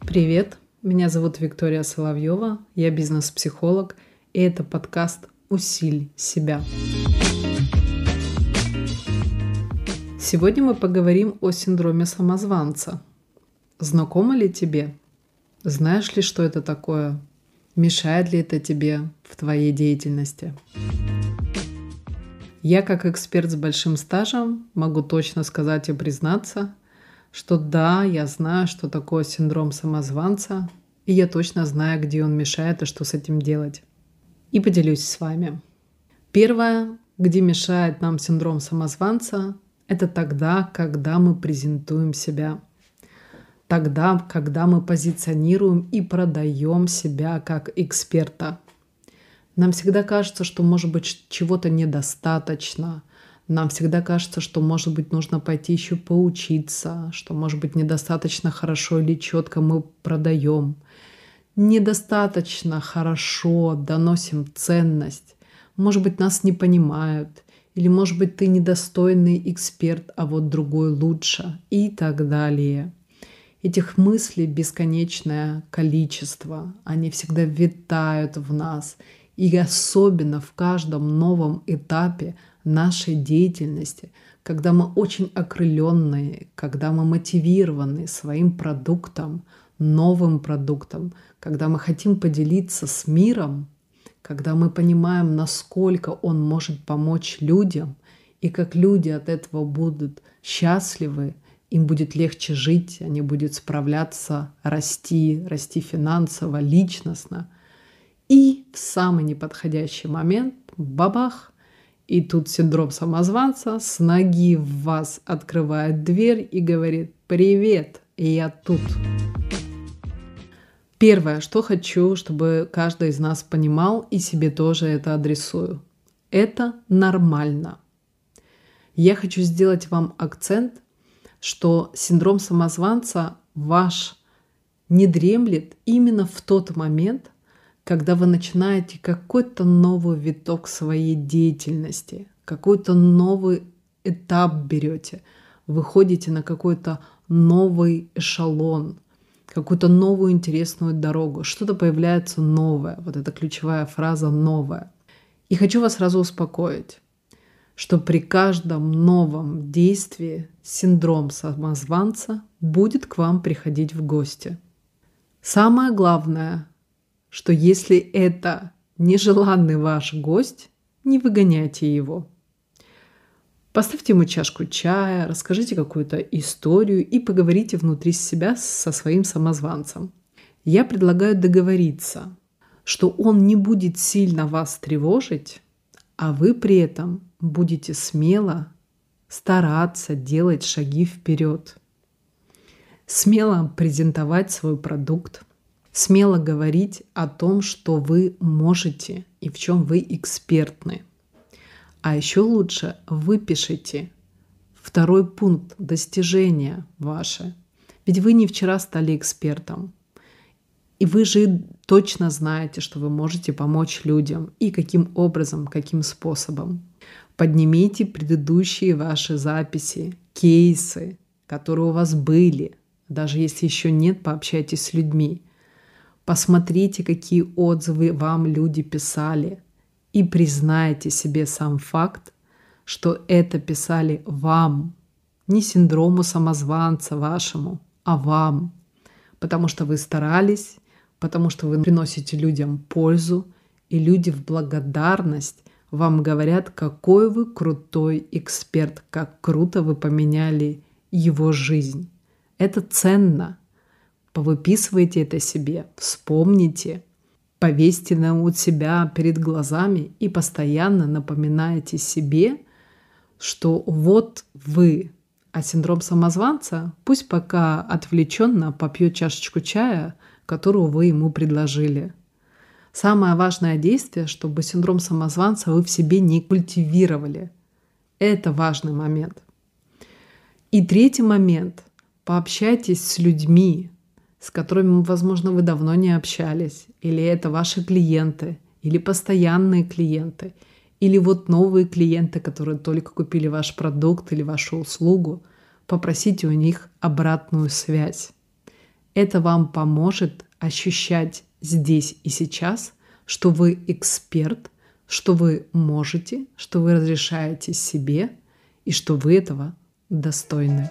Привет, меня зовут Виктория Соловьева, я бизнес-психолог, и это подкаст «Усиль себя». Сегодня мы поговорим о синдроме самозванца. Знакомо ли тебе? Знаешь ли, что это такое? Мешает ли это тебе в твоей деятельности? Я как эксперт с большим стажем могу точно сказать и признаться, что да, я знаю, что такое синдром самозванца, и я точно знаю, где он мешает и что с этим делать. И поделюсь с вами. Первое, где мешает нам синдром самозванца, это тогда, когда мы презентуем себя. Тогда, когда мы позиционируем и продаем себя как эксперта. Нам всегда кажется, что может быть чего-то недостаточно – нам всегда кажется, что, может быть, нужно пойти еще поучиться, что, может быть, недостаточно хорошо или четко мы продаем. Недостаточно хорошо доносим ценность. Может быть, нас не понимают. Или, может быть, ты недостойный эксперт, а вот другой лучше. И так далее. Этих мыслей бесконечное количество. Они всегда витают в нас. И особенно в каждом новом этапе нашей деятельности, когда мы очень окрыленные, когда мы мотивированы своим продуктом, новым продуктом, когда мы хотим поделиться с миром, когда мы понимаем, насколько он может помочь людям, и как люди от этого будут счастливы, им будет легче жить, они будут справляться, расти, расти финансово, личностно. И в самый неподходящий момент, бабах, и тут синдром самозванца с ноги в вас открывает дверь и говорит «Привет, я тут». Первое, что хочу, чтобы каждый из нас понимал и себе тоже это адресую. Это нормально. Я хочу сделать вам акцент, что синдром самозванца ваш не дремлет именно в тот момент, когда вы начинаете какой-то новый виток своей деятельности, какой-то новый этап берете, выходите на какой-то новый эшелон, какую-то новую интересную дорогу, что-то появляется новое. Вот эта ключевая фраза «новое». И хочу вас сразу успокоить, что при каждом новом действии синдром самозванца будет к вам приходить в гости. Самое главное что если это нежеланный ваш гость, не выгоняйте его. Поставьте ему чашку чая, расскажите какую-то историю и поговорите внутри себя со своим самозванцем. Я предлагаю договориться, что он не будет сильно вас тревожить, а вы при этом будете смело стараться делать шаги вперед, смело презентовать свой продукт, смело говорить о том, что вы можете и в чем вы экспертны. А еще лучше выпишите второй пункт достижения ваше. Ведь вы не вчера стали экспертом. И вы же точно знаете, что вы можете помочь людям и каким образом, каким способом. Поднимите предыдущие ваши записи, кейсы, которые у вас были. Даже если еще нет, пообщайтесь с людьми. Посмотрите, какие отзывы вам люди писали, и признайте себе сам факт, что это писали вам, не синдрому самозванца вашему, а вам, потому что вы старались, потому что вы приносите людям пользу, и люди в благодарность вам говорят, какой вы крутой эксперт, как круто вы поменяли его жизнь. Это ценно – Повыписывайте это себе, вспомните, повесьте на у себя перед глазами и постоянно напоминайте себе, что вот вы, а синдром самозванца пусть пока отвлеченно попьет чашечку чая, которую вы ему предложили. Самое важное действие, чтобы синдром самозванца вы в себе не культивировали. Это важный момент. И третий момент. Пообщайтесь с людьми, с которыми, возможно, вы давно не общались, или это ваши клиенты, или постоянные клиенты, Или вот новые клиенты, которые только купили ваш продукт или вашу услугу, попросите у них обратную связь. Это вам поможет ощущать здесь и сейчас, что вы эксперт, что вы можете, что вы разрешаете себе и что вы этого достойны.